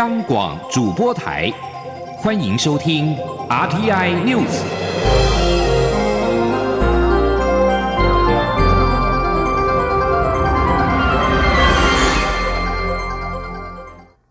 央广主播台，欢迎收听 RTI News。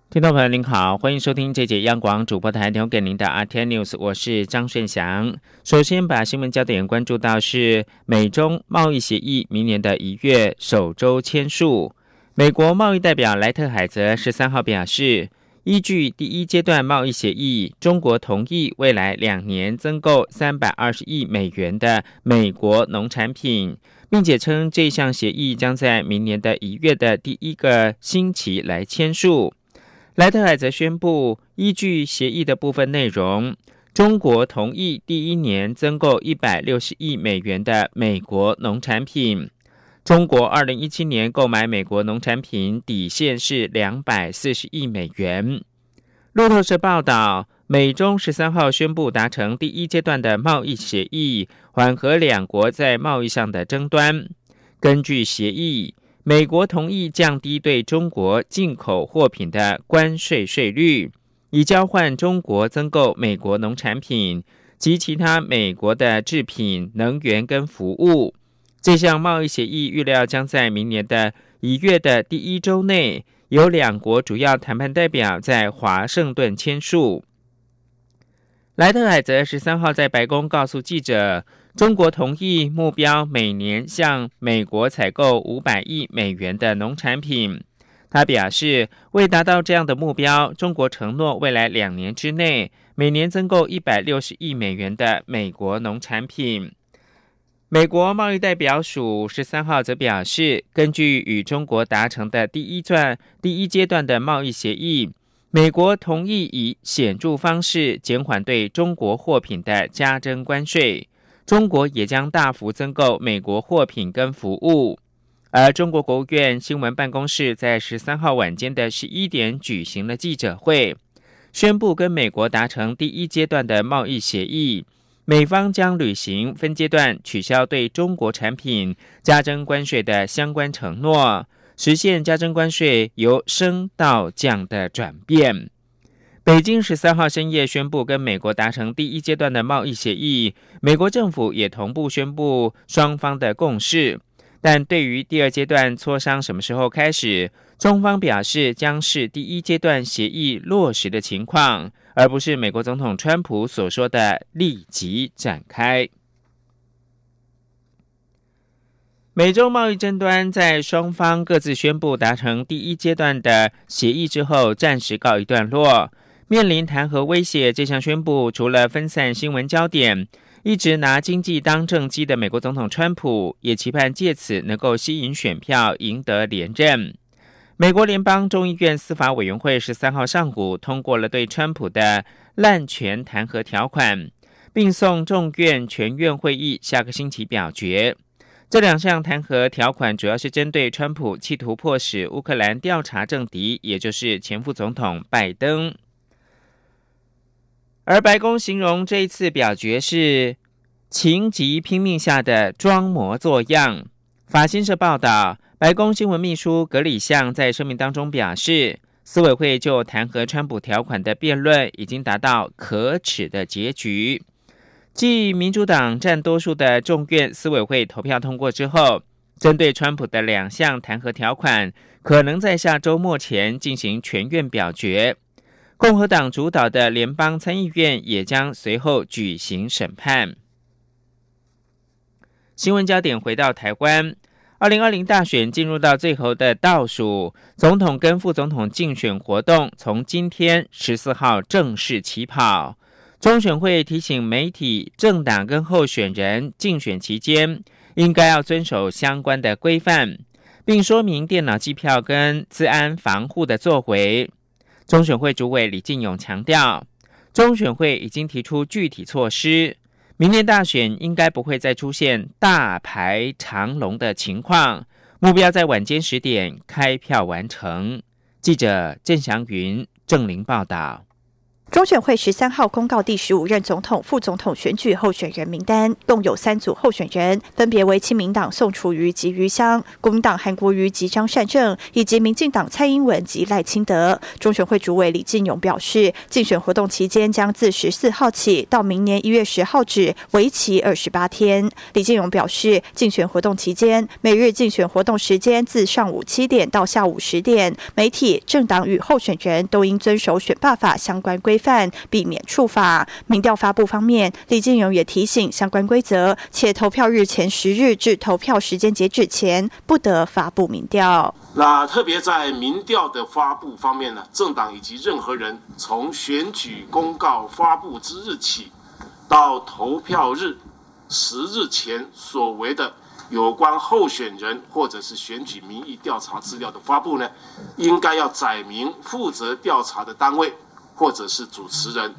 听众朋友您好，欢迎收听这节央广主播台提供给您的 RTI News，我是张顺祥。首先把新闻焦点关注到是美中贸易协议明年的一月首周签署。美国贸易代表莱特海泽十三号表示，依据第一阶段贸易协议，中国同意未来两年增购三百二十亿美元的美国农产品，并且称这项协议将在明年的一月的第一个星期来签署。莱特海则宣布，依据协议的部分内容，中国同意第一年增购一百六十亿美元的美国农产品。中国二零一七年购买美国农产品底线是两百四十亿美元。路透社报道，美中十三号宣布达成第一阶段的贸易协议，缓和两国在贸易上的争端。根据协议。美国同意降低对中国进口货品的关税税率，以交换中国增购美国农产品及其他美国的制品、能源跟服务。这项贸易协议预料将在明年的一月的第一周内，由两国主要谈判代表在华盛顿签署。莱特海泽十三号在白宫告诉记者。中国同意目标每年向美国采购五百亿美元的农产品。他表示，为达到这样的目标，中国承诺未来两年之内每年增购一百六十亿美元的美国农产品。美国贸易代表署十三号则表示，根据与中国达成的第一段第一阶段的贸易协议，美国同意以显著方式减缓对中国货品的加征关税。中国也将大幅增购美国货品跟服务，而中国国务院新闻办公室在十三号晚间的十一点举行了记者会，宣布跟美国达成第一阶段的贸易协议，美方将履行分阶段取消对中国产品加征关税的相关承诺，实现加征关税由升到降的转变。北京十三号深夜宣布跟美国达成第一阶段的贸易协议，美国政府也同步宣布双方的共识。但对于第二阶段磋商什么时候开始，中方表示将是第一阶段协议落实的情况，而不是美国总统川普所说的立即展开。美洲贸易争端在双方各自宣布达成第一阶段的协议之后，暂时告一段落。面临弹劾威胁，这项宣布除了分散新闻焦点，一直拿经济当政绩的美国总统川普也期盼借此能够吸引选票，赢得连任。美国联邦众议院司法委员会十三号上午通过了对川普的滥权弹劾条款，并送众院全院会议下个星期表决。这两项弹劾条款主要是针对川普企图迫使乌克兰调查政敌，也就是前副总统拜登。而白宫形容这一次表决是情急拼命下的装模作样。法新社报道，白宫新闻秘书格里相在声明当中表示，司委会就弹劾川普条款的辩论已经达到可耻的结局。继民主党占多数的众院司委会投票通过之后，针对川普的两项弹劾条款，可能在下周末前进行全院表决。共和党主导的联邦参议院也将随后举行审判。新闻焦点回到台湾，二零二零大选进入到最后的倒数，总统跟副总统竞选活动从今天十四号正式起跑。中选会提醒媒体、政党跟候选人竞选期间应该要遵守相关的规范，并说明电脑计票跟治安防护的作为。中选会主委李进勇强调，中选会已经提出具体措施，明年大选应该不会再出现大排长龙的情况，目标在晚间十点开票完成。记者郑祥云、郑玲报道。中选会十三号公告第十五任总统、副总统选举候选人名单，共有三组候选人，分别为亲民党宋楚瑜及余香、国民党韩国瑜及张善政，以及民进党蔡英文及赖清德。中选会主委李进勇表示，竞选活动期间将自十四号起到明年一月十号止，为期二十八天。李进勇表示，竞选活动期间每日竞选活动时间自上午七点到下午十点，媒体、政党与候选人都应遵守选罢法相关规。犯避免处罚。民调发布方面，李金勇也提醒相关规则，且投票日前十日至投票时间截止前不得发布民调。那特别在民调的发布方面呢，政党以及任何人从选举公告发布之日起到投票日十日前所为的有关候选人或者是选举民意调查资料的发布呢，应该要载明负责调查的单位。或者是主持人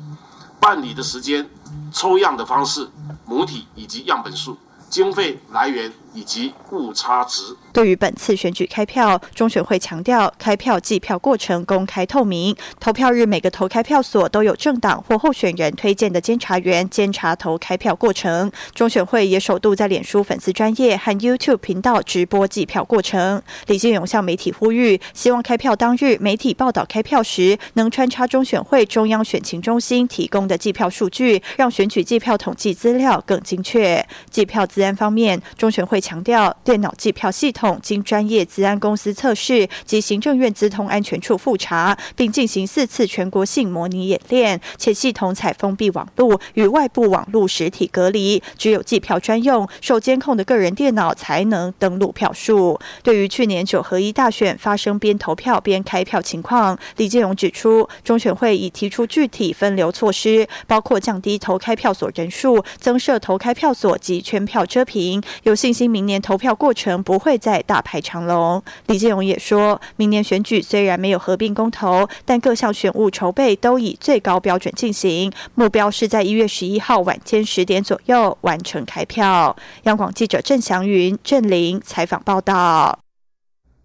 办理的时间、抽样的方式、母体以及样本数、经费来源。以及误差值。对于本次选举开票，中选会强调开票计票过程公开透明，投票日每个投开票所都有政党或候选人推荐的监察员监察投开票过程。中选会也首度在脸书粉丝专业和 YouTube 频道直播计票过程。李建勇向媒体呼吁，希望开票当日媒体报道开票时，能穿插中选会中央选情中心提供的计票数据，让选举计票统计资料更精确。计票资安方面，中选会强调，电脑计票系统经专业资安公司测试及行政院资通安全处复查，并进行四次全国性模拟演练，且系统采封闭网络与外部网络实体隔离，只有计票专用、受监控的个人电脑才能登录票数。对于去年九合一大选发生边投票边开票情况，李建荣指出，中选会已提出具体分流措施，包括降低投开票所人数、增设投开票所及圈票遮屏，有信心。明年投票过程不会再大排长龙。李建荣也说，明年选举虽然没有合并公投，但各项选务筹备都以最高标准进行，目标是在一月十一号晚间十点左右完成开票。央广记者郑祥云、郑玲采访报道。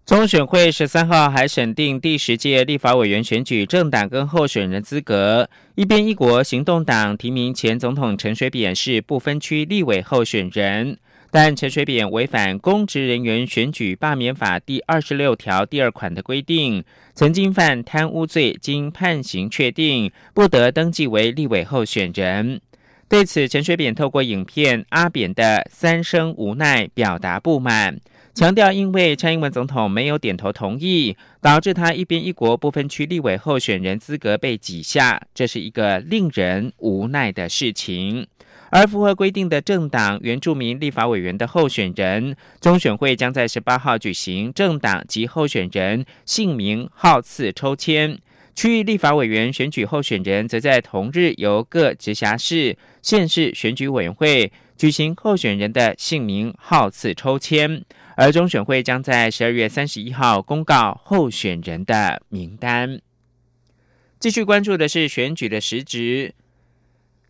中选会十三号还审定第十届立法委员选举政党跟候选人资格，一边一国行动党提名前总统陈水扁是不分区立委候选人。但陈水扁违反公职人员选举罢免法第二十六条第二款的规定，曾经犯贪污罪，经判刑确定，不得登记为立委候选人。对此，陈水扁透过影片《阿扁的三生无奈》表达不满，强调因为蔡英文总统没有点头同意，导致他一边一国不分区立委候选人资格被挤下，这是一个令人无奈的事情。而符合规定的政党原住民立法委员的候选人，中选会将在十八号举行政党及候选人姓名号次抽签；区域立法委员选举候选人则在同日由各直辖市、县市选举委员会举行候选人的姓名号次抽签。而中选会将在十二月三十一号公告候选人的名单。继续关注的是选举的实质。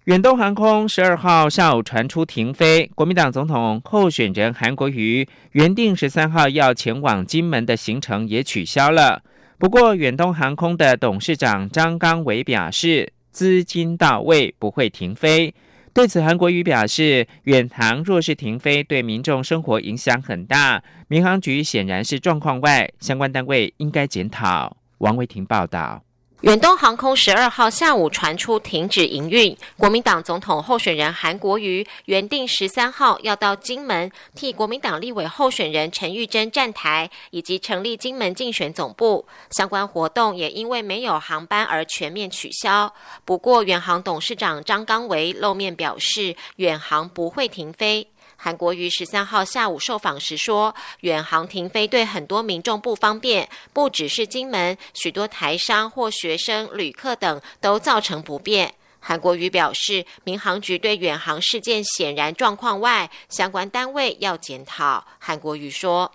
远东航空十二号下午传出停飞，国民党总统候选人韩国瑜原定十三号要前往金门的行程也取消了。不过，远东航空的董事长张刚伟表示，资金到位，不会停飞。对此，韩国瑜表示，远航若是停飞，对民众生活影响很大。民航局显然是状况外，相关单位应该检讨。王维婷报道。远东航空十二号下午传出停止营运，国民党总统候选人韩国瑜原定十三号要到金门替国民党立委候选人陈玉珍站台，以及成立金门竞选总部，相关活动也因为没有航班而全面取消。不过，远航董事长张刚维露面表示，远航不会停飞。韩国瑜十三号下午受访时说，远航停飞对很多民众不方便，不只是金门，许多台商或学生、旅客等都造成不便。韩国瑜表示，民航局对远航事件显然状况外，相关单位要检讨。韩国瑜说，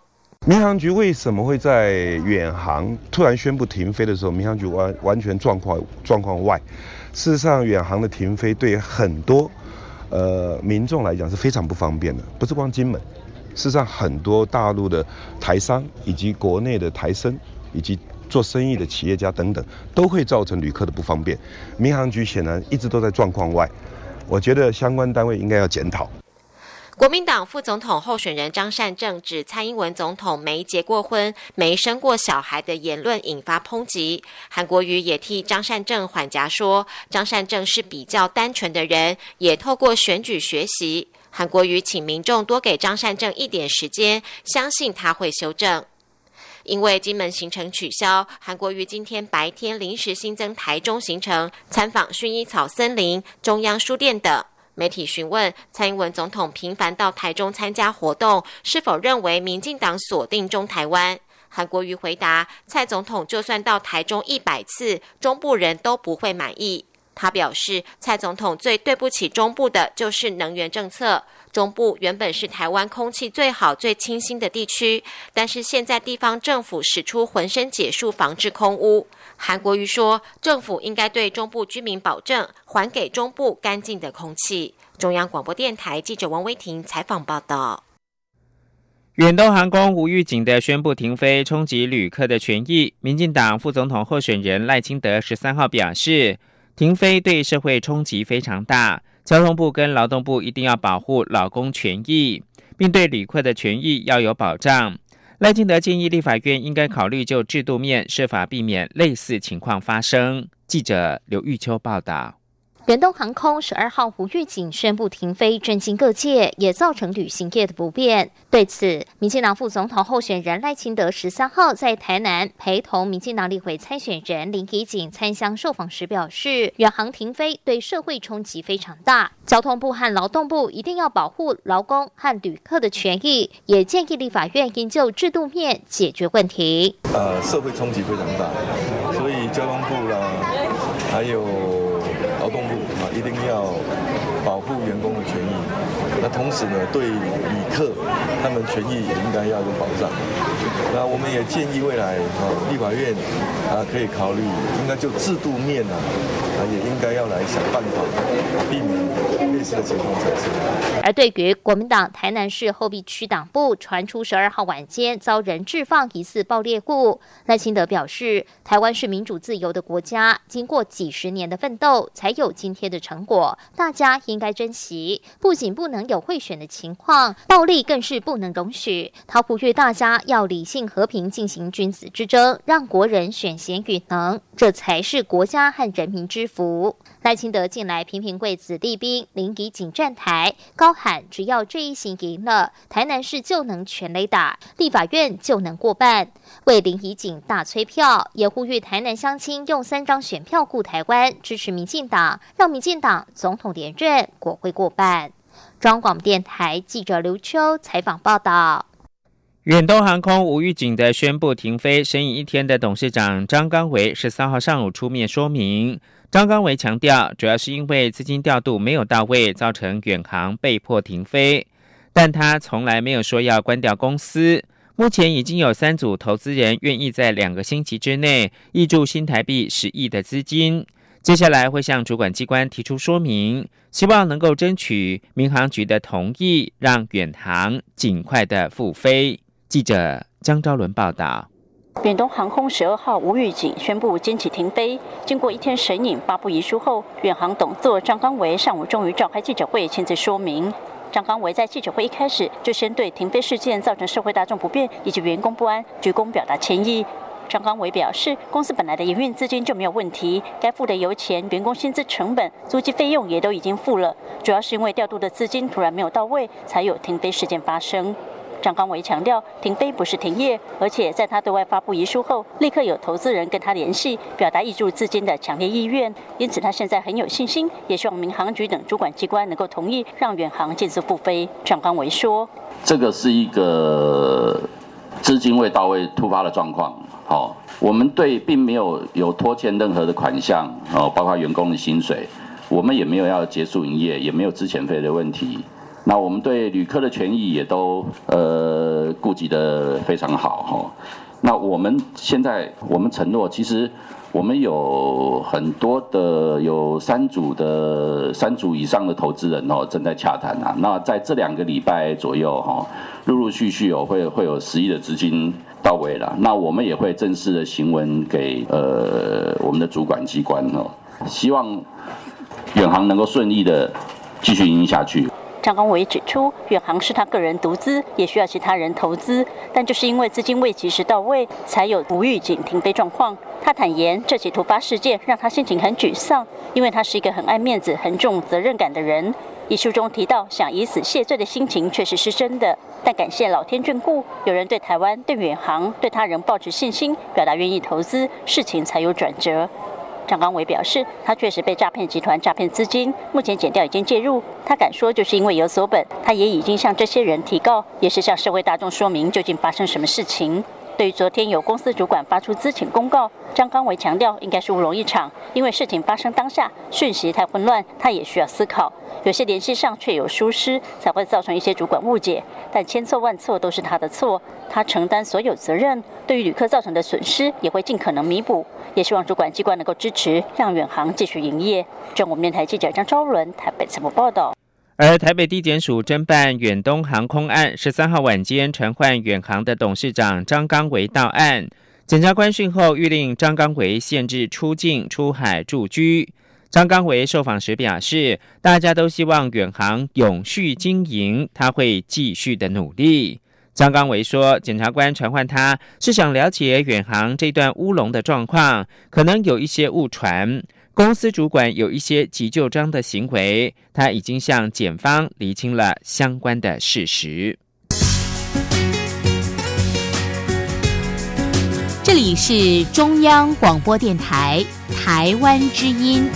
民航局为什么会在远航突然宣布停飞的时候，民航局完完全状况状况外？事实上，远航的停飞对很多。呃，民众来讲是非常不方便的，不是光金门，事实上很多大陆的台商以及国内的台生以及做生意的企业家等等，都会造成旅客的不方便。民航局显然一直都在状况外，我觉得相关单位应该要检讨。国民党副总统候选人张善政指蔡英文总统没结过婚、没生过小孩的言论引发抨击。韩国瑜也替张善政缓颊说，张善政是比较单纯的人，也透过选举学习。韩国瑜请民众多给张善政一点时间，相信他会修正。因为金门行程取消，韩国瑜今天白天临时新增台中行程，参访薰衣草森林、中央书店等。媒体询问蔡英文总统频繁到台中参加活动，是否认为民进党锁定中台湾？韩国瑜回答：蔡总统就算到台中一百次，中部人都不会满意。他表示，蔡总统最对不起中部的就是能源政策。中部原本是台湾空气最好、最清新的地区，但是现在地方政府使出浑身解数防治空污。韩国瑜说，政府应该对中部居民保证，还给中部干净的空气。中央广播电台记者王威婷采访报道。远东航空无预警的宣布停飞，冲击旅客的权益。民进党副总统候选人赖清德十三号表示，停飞对社会冲击非常大。交通部跟劳动部一定要保护劳工权益，并对旅客的权益要有保障。赖清德建议立法院应该考虑就制度面设法避免类似情况发生。记者刘玉秋报道。远东航空十二号无预警宣布停飞，震惊各界，也造成旅行业的不便。对此，民进党副总统候选人赖清德十三号在台南陪同民进党立委参选人林怡景参乡受访时表示，远航停飞对社会冲击非常大，交通部和劳动部一定要保护劳工和旅客的权益，也建议立法院应就制度面解决问题。呃，社会冲击非常大，所以交通部啦，还有。那同时呢，对旅客他们权益也应该要有保障。那我们也建议未来啊，立法院啊可以考虑，应该就制度面啊，啊也应该要来想办法避免类似的情况产生。而对于国民党台南市后壁区党部传出十二号晚间遭人质放疑似爆裂物，赖清德表示，台湾是民主自由的国家，经过几十年的奋斗才有今天的成果，大家应该珍惜。不仅不能有贿选的情况，暴力更是不能容许。他呼吁大家要理性。和平进行君子之争，让国人选贤与能，这才是国家和人民之福。赖清德近来频频为子弟兵临沂警站台，高喊只要这一行赢了，台南市就能全雷打，立法院就能过半，为临沂警大催票，也呼吁台南乡亲用三张选票顾台湾，支持民进党，让民进党总统连任，国会过半。中广电台记者刘秋采访报道。远东航空无预警的宣布停飞，生意一天的董事长张刚维十三号上午出面说明。张刚维强调，主要是因为资金调度没有到位，造成远航被迫停飞。但他从来没有说要关掉公司。目前已经有三组投资人愿意在两个星期之内挹注新台币十亿的资金。接下来会向主管机关提出说明，希望能够争取民航局的同意，让远航尽快的复飞。记者江昭伦报道：远东航空十二号无预警宣布今起停飞。经过一天审影发布遗书后，远航董座张刚维上午终于召开记者会，亲自说明。张刚维在记者会一开始就先对停飞事件造成社会大众不便以及员工不安鞠躬表达歉意。张刚伟表示，公司本来的营运资金就没有问题，该付的油钱、员工薪资成本、租金费用也都已经付了，主要是因为调度的资金突然没有到位，才有停飞事件发生。张刚伟强调，停飞不是停业，而且在他对外发布遗书后，立刻有投资人跟他联系，表达挹注资金的强烈意愿。因此，他现在很有信心，也希望民航局等主管机关能够同意让远航尽速复飞。张刚伟说：“这个是一个资金未到位突发的状况，好，我们对并没有有拖欠任何的款项，哦，包括员工的薪水，我们也没有要结束营业，也没有资遣费的问题。”那我们对旅客的权益也都呃顾及的非常好哈。那我们现在我们承诺，其实我们有很多的有三组的三组以上的投资人哦正在洽谈啊。那在这两个礼拜左右哈，陆陆续续有会会有十亿的资金到位了。那我们也会正式的行文给呃我们的主管机关哦，希望远航能够顺利的继续运营下去。张光伟指出，远航是他个人独资，也需要其他人投资，但就是因为资金未及时到位，才有无预警停飞状况。他坦言，这起突发事件让他心情很沮丧，因为他是一个很爱面子、很重责任感的人。遗书中提到，想以死谢罪的心情确实是真的，但感谢老天眷顾，有人对台湾、对远航、对他人抱持信心，表达愿意投资，事情才有转折。向刚伟表示，他确实被诈骗集团诈骗资金，目前检调已经介入。他敢说，就是因为有所本，他也已经向这些人提告，也是向社会大众说明究竟发生什么事情。对于昨天有公司主管发出资请公告，张刚伟强调应该是乌龙一场，因为事情发生当下讯息太混乱，他也需要思考，有些联系上却有疏失，才会造成一些主管误解。但千错万错都是他的错，他承担所有责任。对于旅客造成的损失，也会尽可能弥补。也希望主管机关能够支持，让远航继续营业。中国面台记者张昭伦台北采访报道。而台北地检署侦办远东航空案，十三号晚间传唤远航的董事长张刚维到案。检察官讯后，谕令张刚维限制出境、出海住居。张刚维受访时表示，大家都希望远航永续经营，他会继续的努力。张刚维说，检察官传唤他是想了解远航这段乌龙的状况，可能有一些误传。公司主管有一些急救章的行为，他已经向检方厘清了相关的事实。这里是中央广播电台台湾之音。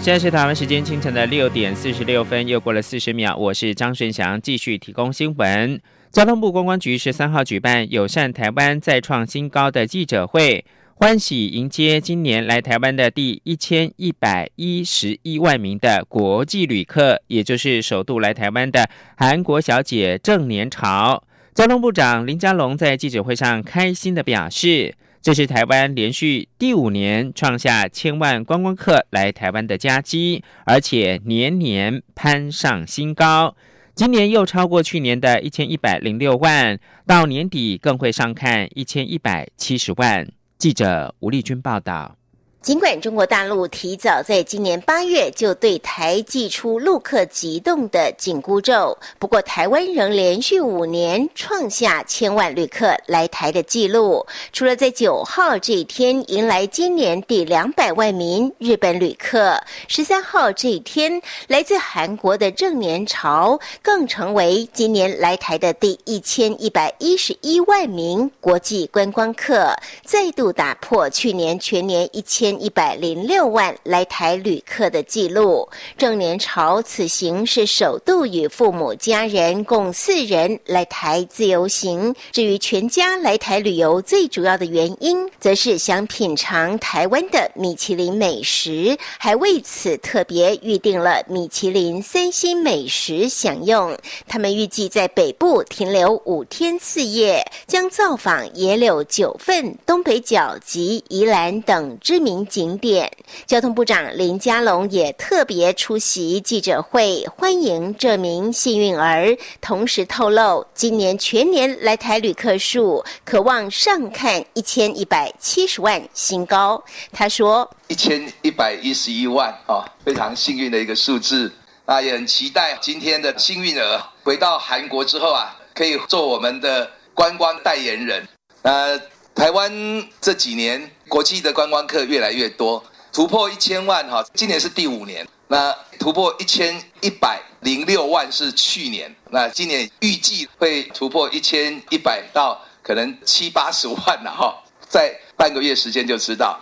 现在是台湾时间清晨的六点四十六分，又过了四十秒，我是张顺祥，继续提供新闻。交通部观光局十三号举办友善台湾再创新高的记者会，欢喜迎接今年来台湾的第一千一百一十一万名的国际旅客，也就是首度来台湾的韩国小姐郑年潮。交通部长林佳龙在记者会上开心的表示，这是台湾连续第五年创下千万观光客来台湾的佳绩，而且年年攀上新高。今年又超过去年的一千一百零六万，到年底更会上看一千一百七十万。记者吴丽君报道。尽管中国大陆提早在今年八月就对台寄出陆客急冻的紧箍咒，不过台湾仍连续五年创下千万旅客来台的纪录。除了在九号这一天迎来今年第两百万名日本旅客，十三号这一天来自韩国的正年潮更成为今年来台的第一千一百一十一万名国际观光客，再度打破去年全年一千。一百零六万来台旅客的记录，郑年潮此行是首度与父母家人共四人来台自由行。至于全家来台旅游，最主要的原因，则是想品尝台湾的米其林美食，还为此特别预定了米其林三星美食享用。他们预计在北部停留五天四夜，将造访野柳九份、东北角及宜兰等知名。景点，交通部长林佳龙也特别出席记者会，欢迎这名幸运儿。同时透露，今年全年来台旅客数可望上看一千一百七十万新高。他说：“一千一百一十一万啊，非常幸运的一个数字啊，也很期待今天的幸运儿回到韩国之后啊，可以做我们的观光代言人。呃，台湾这几年。”国际的观光客越来越多，突破一千万哈，今年是第五年。那突破一千一百零六万是去年，那今年预计会突破一千一百到可能七八十万了哈，在半个月时间就知道。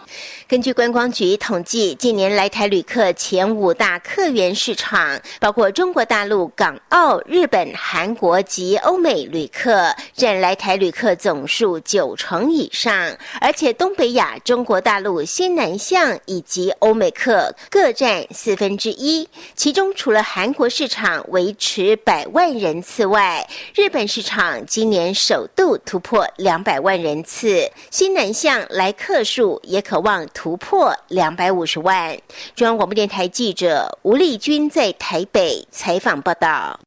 根据观光局统计，近年来台旅客前五大客源市场，包括中国大陆、港澳、日本、韩国及欧美旅客，占来台旅客总数九成以上。而且东北亚、中国大陆、新南向以及欧美客各占四分之一。其中，除了韩国市场维持百万人次外，日本市场今年首度突破两百万人次，新南向来客数也可望突破两百五十万。中央广播电台记者吴丽君在台北采访报道。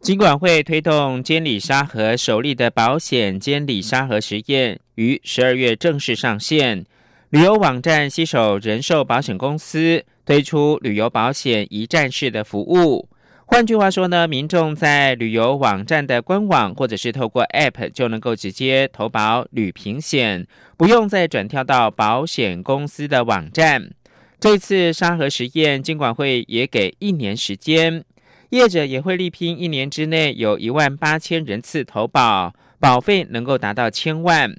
金管会推动监理沙盒首例的保险监理沙盒实验于十二月正式上线。旅游网站携手人寿保险公司推出旅游保险一站式的服务。换句话说呢，民众在旅游网站的官网或者是透过 App 就能够直接投保旅平险，不用再转跳到保险公司的网站。这次沙盒实验，金管会也给一年时间。业者也会力拼一年之内有一万八千人次投保，保费能够达到千万。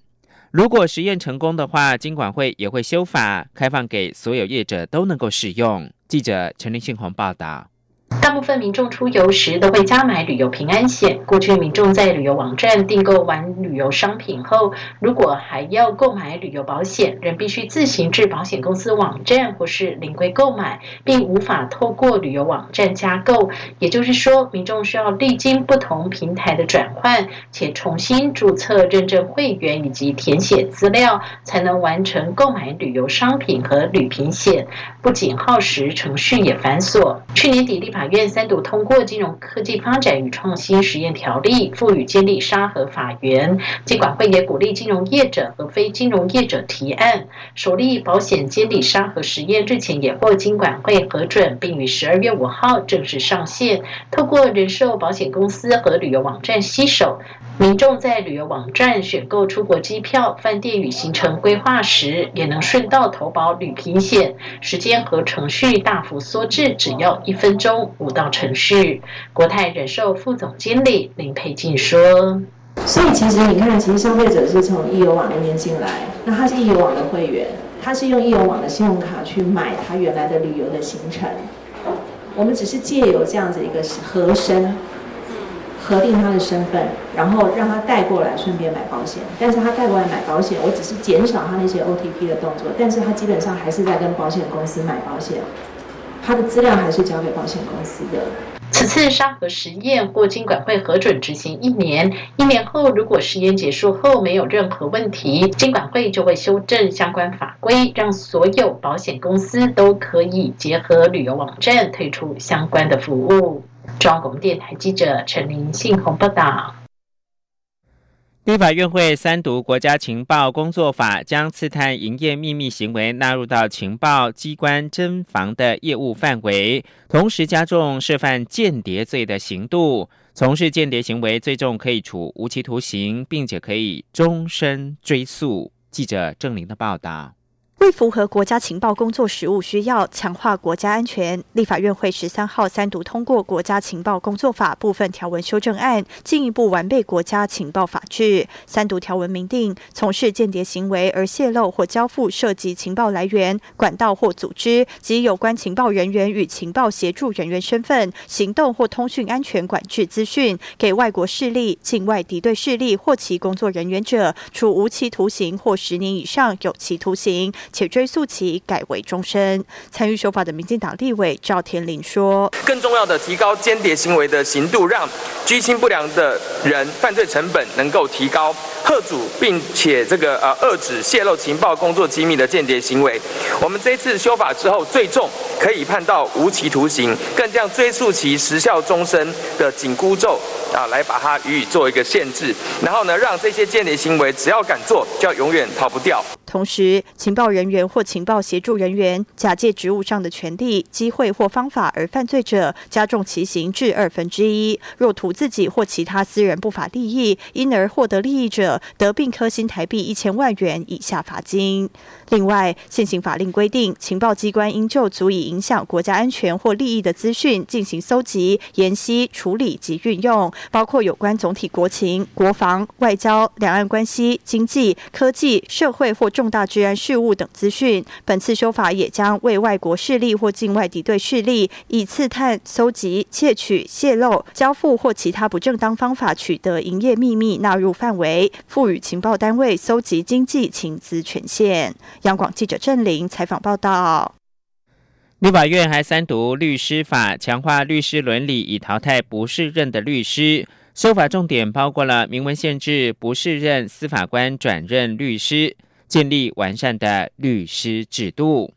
如果实验成功的话，金管会也会修法，开放给所有业者都能够使用。记者陈林信宏报道。大部分民众出游时都会加买旅游平安险。过去民众在旅游网站订购完旅游商品后，如果还要购买旅游保险，仍必须自行至保险公司网站或是临柜购买，并无法透过旅游网站加购。也就是说，民众需要历经不同平台的转换，且重新注册认证会员以及填写资料，才能完成购买旅游商品和旅平险。不仅耗时，程序也繁琐。去年底立法。法院三读通过《金融科技发展与创新实验条例》，赋予监理沙盒法源。监管会也鼓励金融业者和非金融业者提案。首例保险监理沙河实验日前也获金管会核准，并于十二月五号正式上线。透过人寿保险公司和旅游网站携手。民众在旅游网站选购出国机票、饭店与行程规划时，也能顺道投保旅平险，时间和程序大幅缩至只要一分钟，五道程序。国泰人寿副总经理林佩静说：“所以其实你看，其实消费者是从易游网那边进来，那他是易游网的会员，他是用易游网的信用卡去买他原来的旅游的行程，我们只是借由这样子一个合身。”核定他的身份，然后让他带过来，顺便买保险。但是他带过来买保险，我只是减少他那些 OTP 的动作，但是他基本上还是在跟保险公司买保险，他的资料还是交给保险公司的。此次沙盒实验获金管会核准执行一年，一年后如果实验结束后没有任何问题，金管会就会修正相关法规，让所有保险公司都可以结合旅游网站推出相关的服务。中央广播电台记者陈林信鸿报道。立法院会三读国家情报工作法，将刺探营业秘密行为纳入到情报机关侦防的业务范围，同时加重涉犯间谍罪的刑度。从事间谍行为，最重可以处无期徒刑，并且可以终身追诉。记者郑玲的报道。为符合国家情报工作实务需要，强化国家安全，立法院会十三号三读通过《国家情报工作法》部分条文修正案，进一步完备国家情报法制。三读条文明定，从事间谍行为而泄露或交付涉及情报来源、管道或组织及有关情报人员与情报协助人员身份、行动或通讯安全管制资讯给外国势力、境外敌对势力或其工作人员者，处无期徒刑或十年以上有期徒刑。且追诉期改为终身。参与修法的民进党立委赵天麟说：“更重要的，提高间谍行为的刑度，让居心不良的人犯罪成本能够提高，贺阻并且这个呃遏止泄露情报工作机密的间谍行为。我们这次修法之后，最重可以判到无期徒刑，更将追诉期时效终身的紧箍咒啊，来把它予以做一个限制。然后呢，让这些间谍行为只要敢做，就要永远逃不掉。”同时，情报人员或情报协助人员假借职务上的权利、机会或方法而犯罪者，加重其刑至二分之一。若图自己或其他私人不法利益，因而获得利益者，得并科新台币一千万元以下罚金。另外，现行法令规定，情报机关应就足以影响国家安全或利益的资讯进行搜集、研析、处理及运用，包括有关总体国情、国防、外交、两岸关系、经济、科技、社会或重。重大治安事务等资讯，本次修法也将为外国势力或境外敌对势力以刺探、搜集、窃取、泄露、交付或其他不正当方法取得营业秘密纳入范围，赋予情报单位搜集经济情资权限。央广记者郑玲采访报道。立法院还三读律师法，强化律师伦理，以淘汰不适任的律师。修法重点包括了明文限制不适任司法官转任律师。建立完善的律师制度。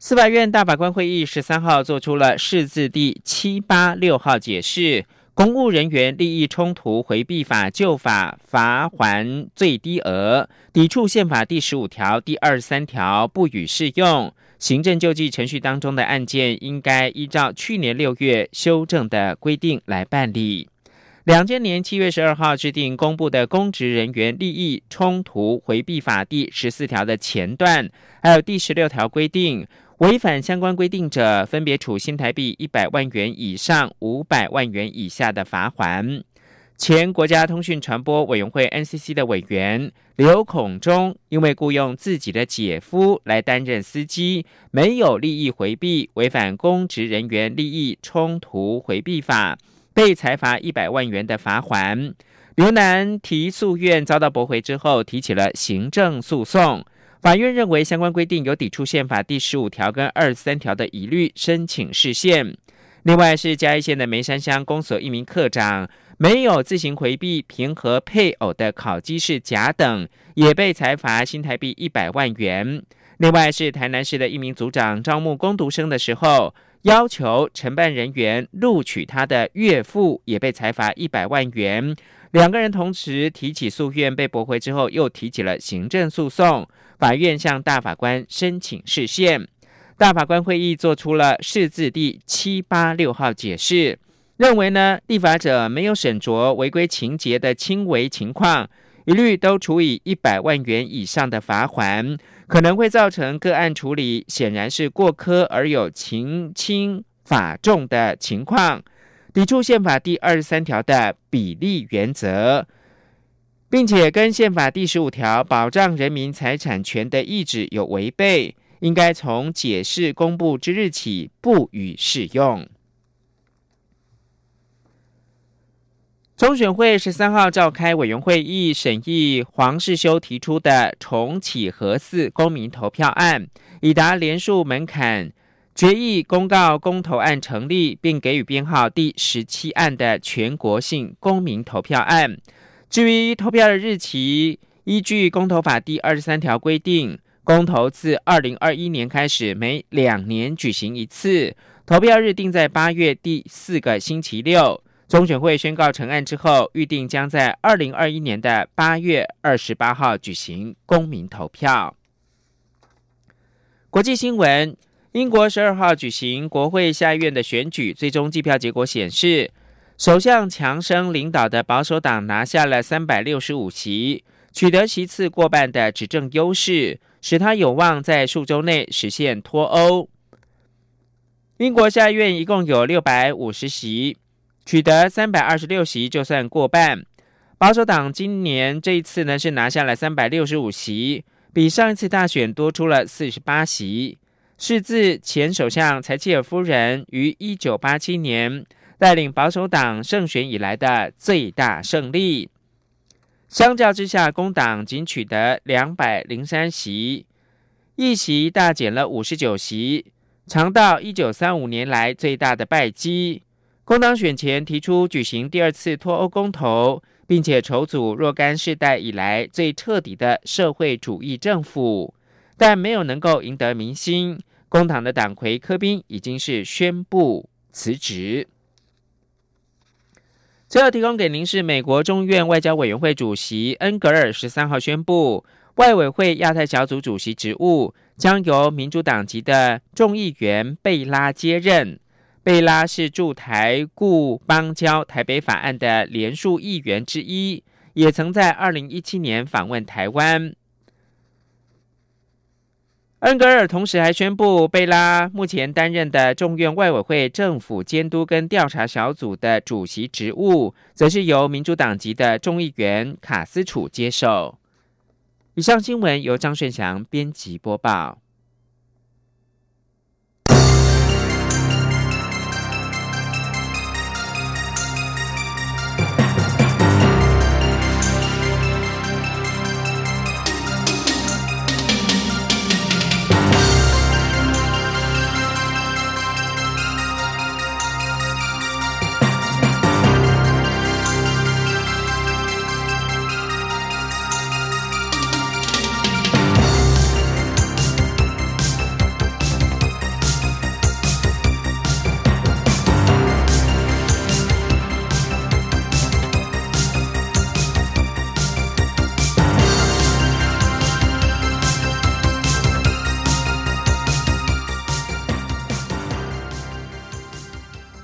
司法院大法官会议十三号做出了释字第七八六号解释。公务人员利益冲突回避法旧法罚还最低额，抵触宪法第十五条第二十三条不予适用。行政救济程序当中的案件，应该依照去年六月修正的规定来办理。两千年七月十二号制定公布的公职人员利益冲突回避法第十四条的前段，还有第十六条规定。违反相关规定者，分别处新台币一百万元以上五百万元以下的罚款。前国家通讯传播委员会 NCC 的委员刘孔忠，因为雇佣自己的姐夫来担任司机，没有利益回避，违反公职人员利益冲突回避法，被裁罚一百万元的罚款。刘南提诉愿遭到驳回之后，提起了行政诉讼。法院认为相关规定有抵触宪法第十五条跟二十三条的疑虑，申请释宪。另外是嘉义县的梅山乡公所一名科长，没有自行回避平和配偶的考绩是甲等，也被裁罚新台币一百万元。另外是台南市的一名组长招募工读生的时候，要求承办人员录取他的岳父，也被裁罚一百万元。两个人同时提起诉愿，被驳回之后，又提起了行政诉讼。法院向大法官申请释宪，大法官会议做出了释字第七八六号解释，认为呢，立法者没有审酌违规情节的轻微情况，一律都处以一百万元以上的罚款，可能会造成个案处理显然是过科而有情轻法重的情况，抵触宪法第二十三条的比例原则。并且跟宪法第十五条保障人民财产权的意志有违背，应该从解释公布之日起不予适用。中选会十三号召开委员会议审议黄世修提出的重启核四公民投票案，已达连数门槛，决议公告公投案成立，并给予编号第十七案的全国性公民投票案。至于投票的日期，依据公投法第二十三条规定，公投自二零二一年开始，每两年举行一次，投票日定在八月第四个星期六。中选会宣告成案之后，预定将在二零二一年的八月二十八号举行公民投票。国际新闻：英国十二号举行国会下议院的选举，最终计票结果显示。首相强生领导的保守党拿下了三百六十五席，取得席次过半的执政优势，使他有望在数周内实现脱欧。英国下院一共有六百五十席，取得三百二十六席就算过半。保守党今年这一次呢是拿下了三百六十五席，比上一次大选多出了四十八席，是自前首相柴契尔夫人于一九八七年。带领保守党胜选以来的最大胜利。相较之下，工党仅取得两百零三席，一席大减了五十九席，尝到一九三五年来最大的败绩。工党选前提出举行第二次脱欧公投，并且筹组若干世代以来最彻底的社会主义政府，但没有能够赢得民心。工党的党魁柯宾已经是宣布辞职。最后提供给您是美国众院外交委员会主席恩格尔十三号宣布，外委会亚太小组主席职务将由民主党籍的众议员贝拉接任。贝拉是驻台固邦交台北法案的联署议员之一，也曾在二零一七年访问台湾。恩格尔同时还宣布，贝拉目前担任的众院外委会政府监督跟调查小组的主席职务，则是由民主党籍的众议员卡斯楚接受。以上新闻由张顺祥编辑播报。